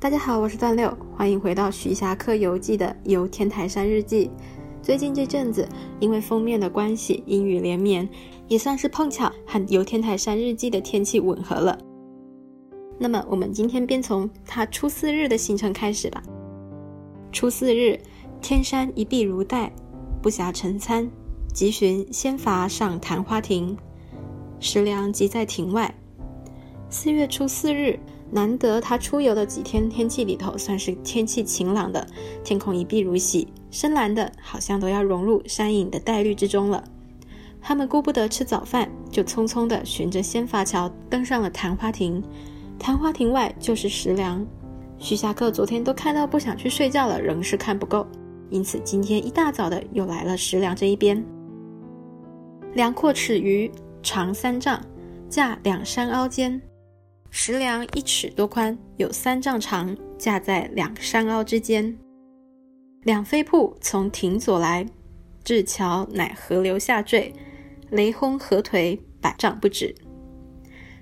大家好，我是段六，欢迎回到徐霞客游记的游天台山日记。最近这阵子，因为封面的关系，阴雨连绵，也算是碰巧和游天台山日记的天气吻合了。那么，我们今天便从他初四日的行程开始吧。初四日，天山一碧如黛，不暇晨餐，急寻仙筏上昙花亭。石梁即在亭外。四月初四日。难得他出游的几天，天气里头算是天气晴朗的，天空一碧如洗，深蓝的，好像都要融入山影的黛绿之中了。他们顾不得吃早饭，就匆匆地循着仙筏桥登上了昙花亭。昙花亭外就是石梁。徐霞客昨天都看到不想去睡觉了，仍是看不够，因此今天一大早的又来了石梁这一边。梁阔尺余，长三丈，架两山凹间。石梁一尺多宽，有三丈长，架在两山凹之间。两飞瀑从亭左来，至桥乃河流下坠，雷轰河颓，百丈不止。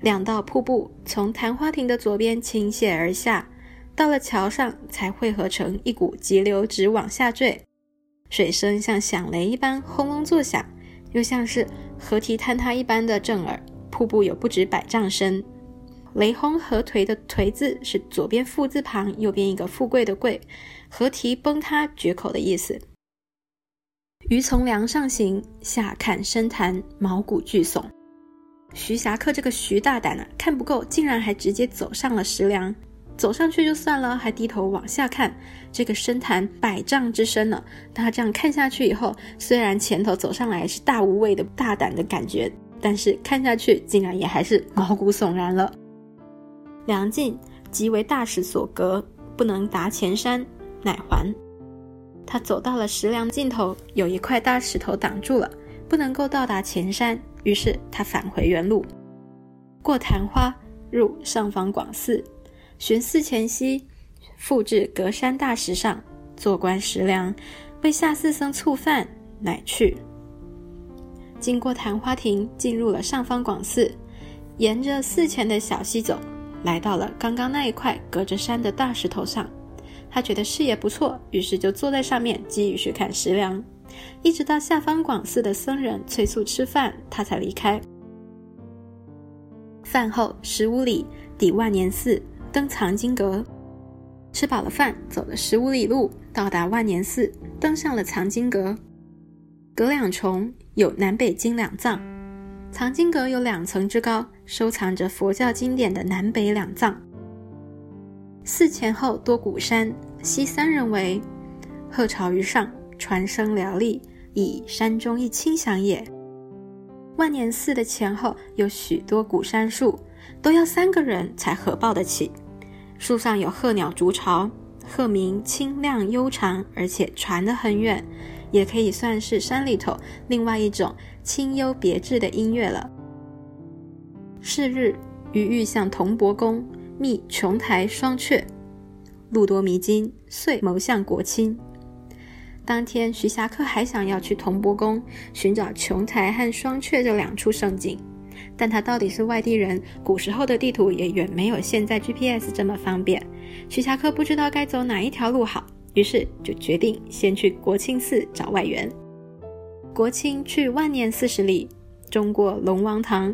两道瀑布从昙花亭的左边倾泻而下，到了桥上才汇合成一股急流，直往下坠。水声像响雷一般轰隆作响，又像是河堤坍塌一般的震耳。瀑布有不止百丈深。雷轰河颓的颓字是左边富字旁，右边一个富贵的贵，河堤崩塌决口的意思。鱼从梁上行，下看深潭，毛骨俱悚。徐霞客这个徐大胆啊，看不够，竟然还直接走上了石梁。走上去就算了，还低头往下看，这个深潭百丈之深呢。他这样看下去以后，虽然前头走上来是大无畏的大胆的感觉，但是看下去竟然也还是毛骨悚然了。梁境即为大石所隔，不能达前山，乃还。他走到了石梁尽头，有一块大石头挡住了，不能够到达前山，于是他返回原路，过昙花，入上方广寺，寻寺前夕，复至隔山大石上，坐观石梁，为下寺僧促饭，乃去。经过昙花亭，进入了上方广寺，沿着寺前的小溪走。来到了刚刚那一块隔着山的大石头上，他觉得视野不错，于是就坐在上面继续看石梁，一直到下方广寺的僧人催促吃饭，他才离开。饭后十五里抵万年寺，登藏经阁。吃饱了饭，走了十五里路，到达万年寺，登上了藏经阁。阁两重，有南北经两藏。藏经阁有两层之高。收藏着佛教经典的南北两藏，寺前后多古山，西三人为，鹤巢于上，传声嘹丽，以山中一清响也。万年寺的前后有许多古杉树，都要三个人才合抱得起。树上有鹤鸟筑巢，鹤鸣清亮悠长，而且传得很远，也可以算是山里头另外一种清幽别致的音乐了。是日，余欲向铜帛宫觅琼台双阙，路多迷津，遂谋向国清。当天，徐霞客还想要去铜帛宫寻找琼台和双阙这两处胜景，但他到底是外地人，古时候的地图也远没有现在 GPS 这么方便。徐霞客不知道该走哪一条路好，于是就决定先去国清寺找外援。国清去万年四十里，中过龙王堂。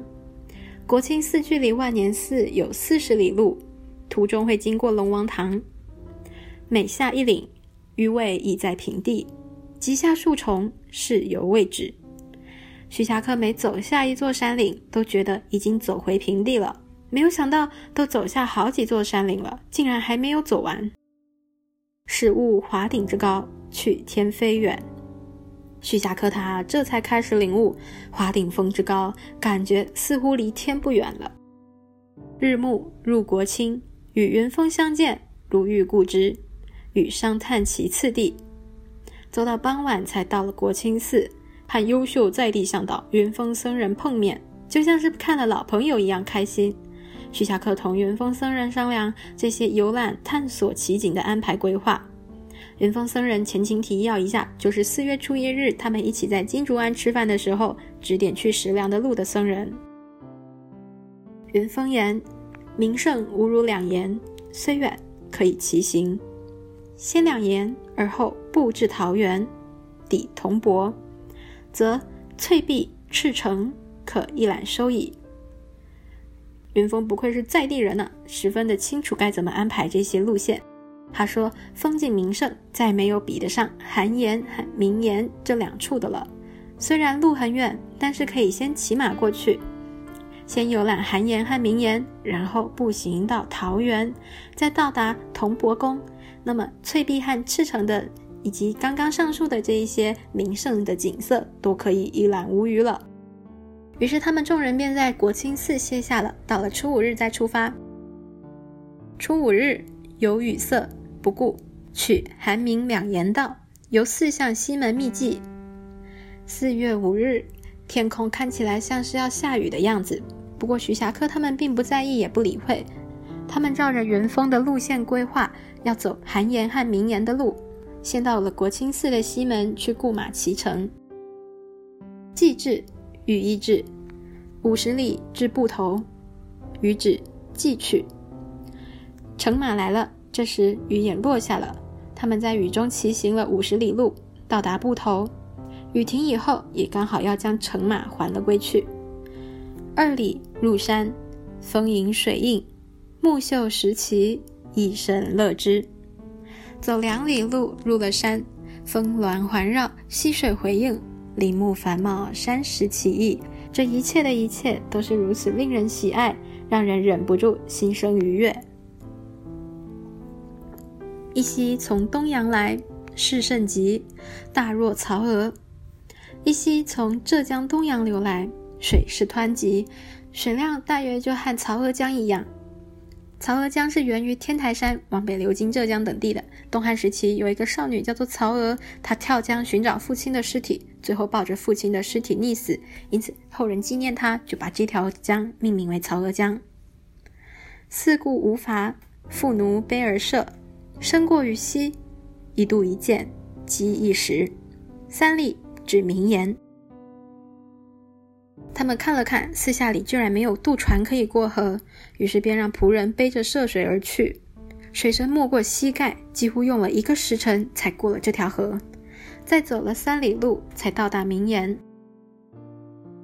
国清寺距离万年寺有四十里路，途中会经过龙王堂。每下一岭，余位已在平地，即下数重，是犹未止。徐霞客每走下一座山岭，都觉得已经走回平地了。没有想到，都走下好几座山岭了，竟然还没有走完。始悟华顶之高，去天非远。徐霞客他这才开始领悟华顶峰之高，感觉似乎离天不远了。日暮入国清，与云峰相见，如遇故知，与商探其次第。走到傍晚，才到了国清寺，和优秀在地向导云峰僧人碰面，就像是看了老朋友一样开心。徐霞客同云峰僧人商量这些游览探索奇景的安排规划。元丰僧人前情提要一下，就是四月初一日，他们一起在金竹庵吃饭的时候，指点去石梁的路的僧人。元丰言：“名胜无如两言，虽远可以骑行。先两言，而后步至桃园，抵铜帛，则翠壁赤城，可一览收矣。云峰不愧是在地人呢，十分的清楚该怎么安排这些路线。他说：“风景名胜，再没有比得上寒岩和名岩这两处的了。虽然路很远，但是可以先骑马过去，先游览寒岩和名岩，然后步行到桃园，再到达铜帛宫。那么翠壁和赤城的，以及刚刚上述的这一些名胜的景色，都可以一览无余了。”于是他们众人便在国清寺歇下了，到了初五日再出发。初五日有雨色。不顾取寒明两言道，由四向西门秘迹。四月五日，天空看起来像是要下雨的样子。不过徐霞客他们并不在意，也不理会。他们照着元丰的路线规划，要走寒岩和明岩的路，先到了国清寺的西门去雇马骑乘。既至，雨亦至，五十里至埠头，雨止，即去。乘马来了。这时雨也落下了，他们在雨中骑行了五十里路，到达埠头。雨停以后，也刚好要将乘马还了归去。二里入山，风迎水映，木秀石奇，一生乐之。走两里路，入了山，峰峦环绕，溪水回应，林木繁茂，山石奇异。这一切的一切，都是如此令人喜爱，让人忍不住心生愉悦。一夕从东阳来，势甚急，大若曹娥；一夕从浙江东阳流来，水势湍急，水量大约就和曹娥江一样。曹娥江是源于天台山往北流经浙江等地的。东汉时期有一个少女叫做曹娥，她跳江寻找父亲的尸体，最后抱着父亲的尸体溺死，因此后人纪念她，就把这条江命名为曹娥江。四顾无伐，妇奴悲而舍。身过于溪，一度一见，即一时。三吏指名言。他们看了看，四下里居然没有渡船可以过河，于是便让仆人背着涉水而去。水深没过膝盖，几乎用了一个时辰才过了这条河。再走了三里路，才到达名言。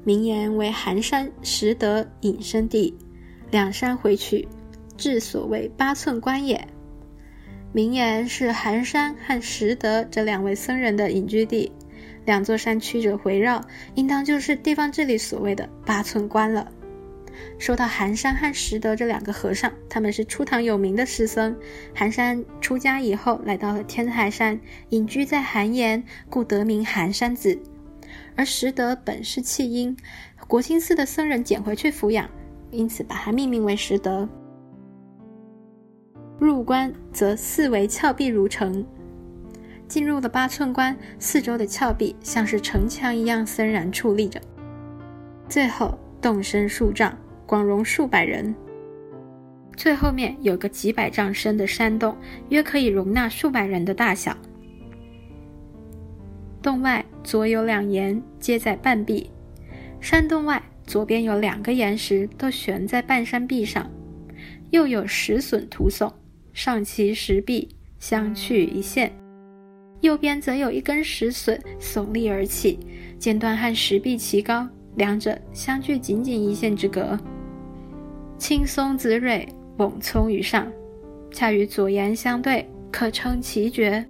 名言为寒山拾得隐身地，两山回去，至所谓八寸关也。名言是寒山和拾得这两位僧人的隐居地，两座山曲折回绕，应当就是地方这里所谓的八寸关了。说到寒山和拾得这两个和尚，他们是初唐有名的师僧。寒山出家以后，来到了天台山，隐居在寒岩，故得名寒山子。而拾得本是弃婴，国清寺的僧人捡回去抚养，因此把他命名为拾得。入关则四围峭壁如城，进入了八寸关，四周的峭壁像是城墙一样森然矗立着。最后洞深数丈，广容数百人。最后面有个几百丈深的山洞，约可以容纳数百人的大小。洞外左有两岩，接在半壁。山洞外左边有两个岩石，都悬在半山壁上，又有石笋涂耸。上其石壁，相去一线；右边则有一根石笋耸立而起，尖端和石壁齐高，两者相距仅仅一线之隔。青松紫蕊猛葱于上，恰与左岩相对，可称奇绝。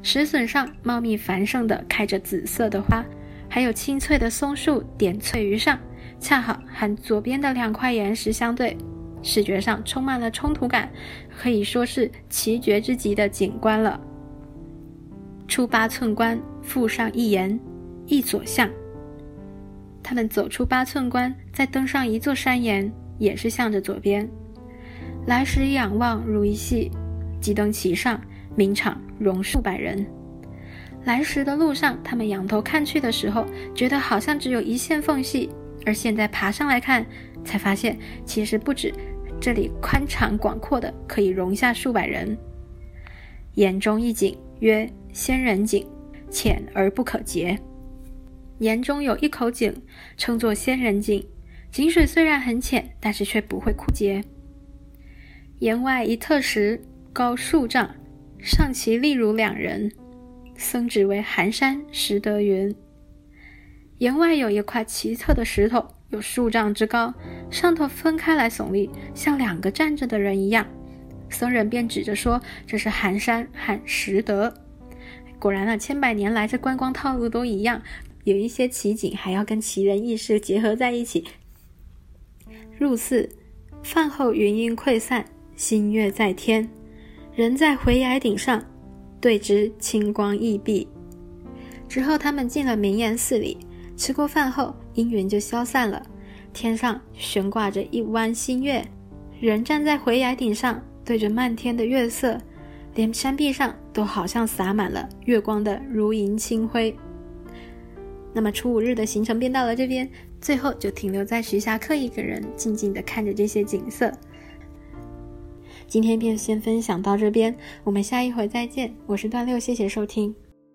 石笋上茂密繁盛的开着紫色的花，还有青翠的松树点翠于上，恰好和左边的两块岩石相对。视觉上充满了冲突感，可以说是奇绝之极的景观了。出八寸关，复上一岩，一左向。他们走出八寸关，再登上一座山岩，也是向着左边。来时仰望如一戏，即登其上，名场容数百人。来时的路上，他们仰头看去的时候，觉得好像只有一线缝隙，而现在爬上来看。才发现，其实不止这里宽敞广阔的，可以容下数百人。岩中一井曰仙人井，浅而不可竭。岩中有一口井，称作仙人井。井水虽然很浅，但是却不会枯竭。岩外一特石，高数丈，上其立如两人。僧指为寒山石德云。檐外有一块奇特的石头，有数丈之高，上头分开来耸立，像两个站着的人一样。僧人便指着说：“这是寒山喊石德。”果然啊，千百年来这观光套路都一样，有一些奇景还要跟奇人异事结合在一起。入寺，饭后云烟溃散，星月在天，人在回崖顶上，对之清光异碧。之后他们进了明岩寺里，吃过饭后，阴云就消散了，天上悬挂着一弯新月，人站在回崖顶上，对着漫天的月色。连山壁上都好像洒满了月光的如银清辉。那么初五日的行程便到了这边，最后就停留在徐霞客一个人静静的看着这些景色。今天便先分享到这边，我们下一回再见。我是段六，谢谢收听。